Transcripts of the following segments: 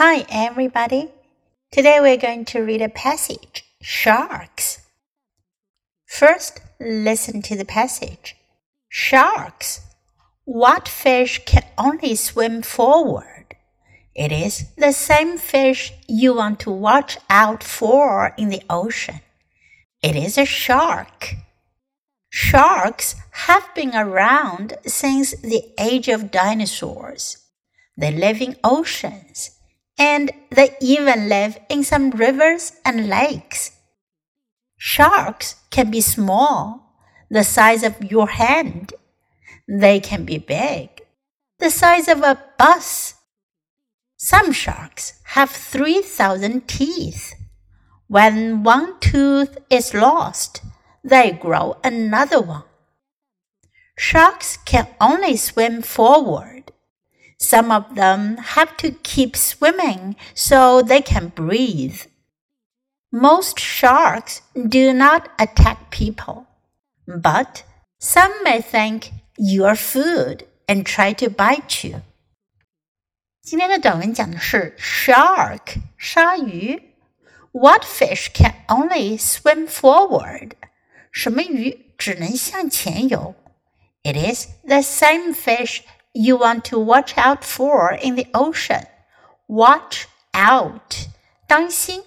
Hi, everybody. Today we're going to read a passage Sharks. First, listen to the passage Sharks. What fish can only swim forward? It is the same fish you want to watch out for in the ocean. It is a shark. Sharks have been around since the age of dinosaurs. They live in oceans and they even live in some rivers and lakes. Sharks can be small, the size of your hand. They can be big, the size of a bus. Some sharks have 3,000 teeth. When one tooth is lost, they grow another one. Sharks can only swim forward. Some of them have to keep swimming so they can breathe. Most sharks do not attack people, but some may think you're food and try to bite you. 今天的短文讲的是 shark 鲨鱼。What fish can only swim forward？什么鱼只能向前游？It is the same fish you want to watch out for in the ocean. Watch out，当心，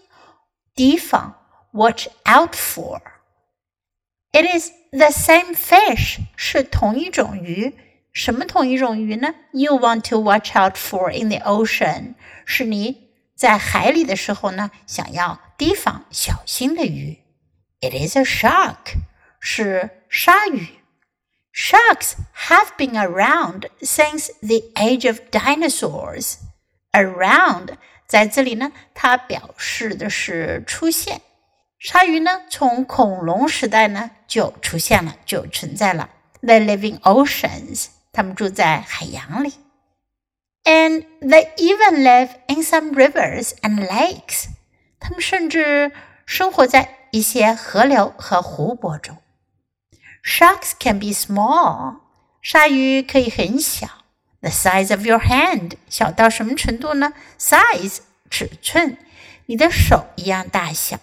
提防，watch out for. It is the same fish，是同一种鱼。什么同一种鱼呢？You want to watch out for in the ocean，是你在海里的时候呢，想要提防、小心的鱼。It is a shark，是鲨鱼。 Sharks have been around since the age of dinosaurs. Around 在这里呢，它表示的是出现。鲨鱼呢，从恐龙时代呢就出现了，就存在了。They live in oceans，它们住在海洋里。And they even live in some rivers and lakes，它们甚至生活在一些河流和湖泊中。 Sharks can be small. 鲨鱼可以很小，the size of your hand，小到什么程度呢？size 尺寸，你的手一样大小。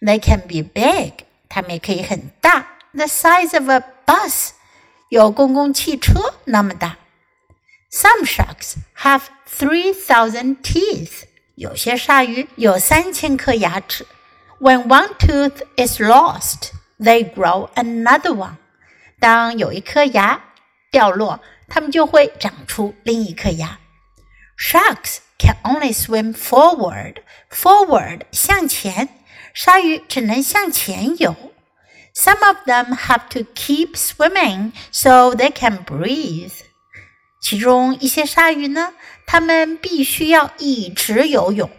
They can be big，它们也可以很大，the size of a bus，有公共汽车那么大。Some sharks have three thousand teeth，有些鲨鱼有三千颗牙齿。When one tooth is lost they grow another one。当有一颗牙掉落，它们就会长出另一颗牙。Sharks can only swim forward. Forward 向前，鲨鱼只能向前游。Some of them have to keep swimming so they can breathe. 其中一些鲨鱼呢，它们必须要一直游泳，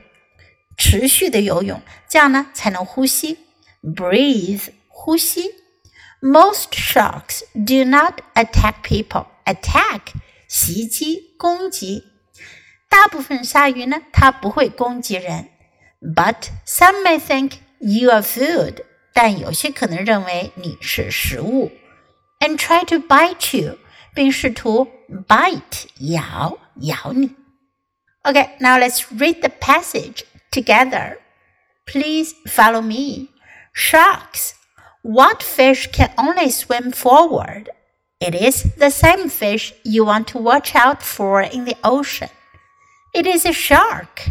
持续的游泳，这样呢才能呼吸。Breathe 呼吸。Most sharks do not attack people. Attack 袭击、攻击。大部分鲨鱼呢，它不会攻击人。But some may think you are food. 但有些可能认为你是食物。And try to bite you. 并试图 bite 咬咬你。Okay, now let's read the passage together. Please follow me. Sharks what fish can only swim forward? It is the same fish you want to watch out for in the ocean. It is a shark.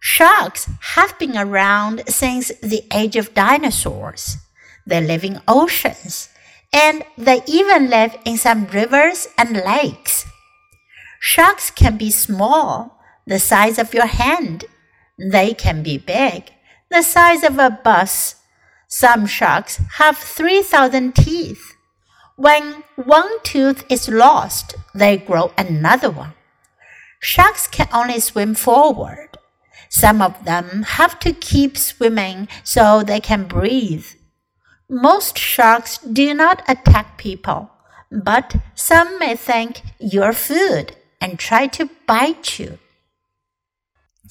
Sharks have been around since the age of dinosaurs. They live in oceans, and they even live in some rivers and lakes. Sharks can be small, the size of your hand. They can be big, the size of a bus some sharks have 3,000 teeth. When one tooth is lost, they grow another one. Sharks can only swim forward. Some of them have to keep swimming so they can breathe. Most sharks do not attack people, but some may think you're food and try to bite you.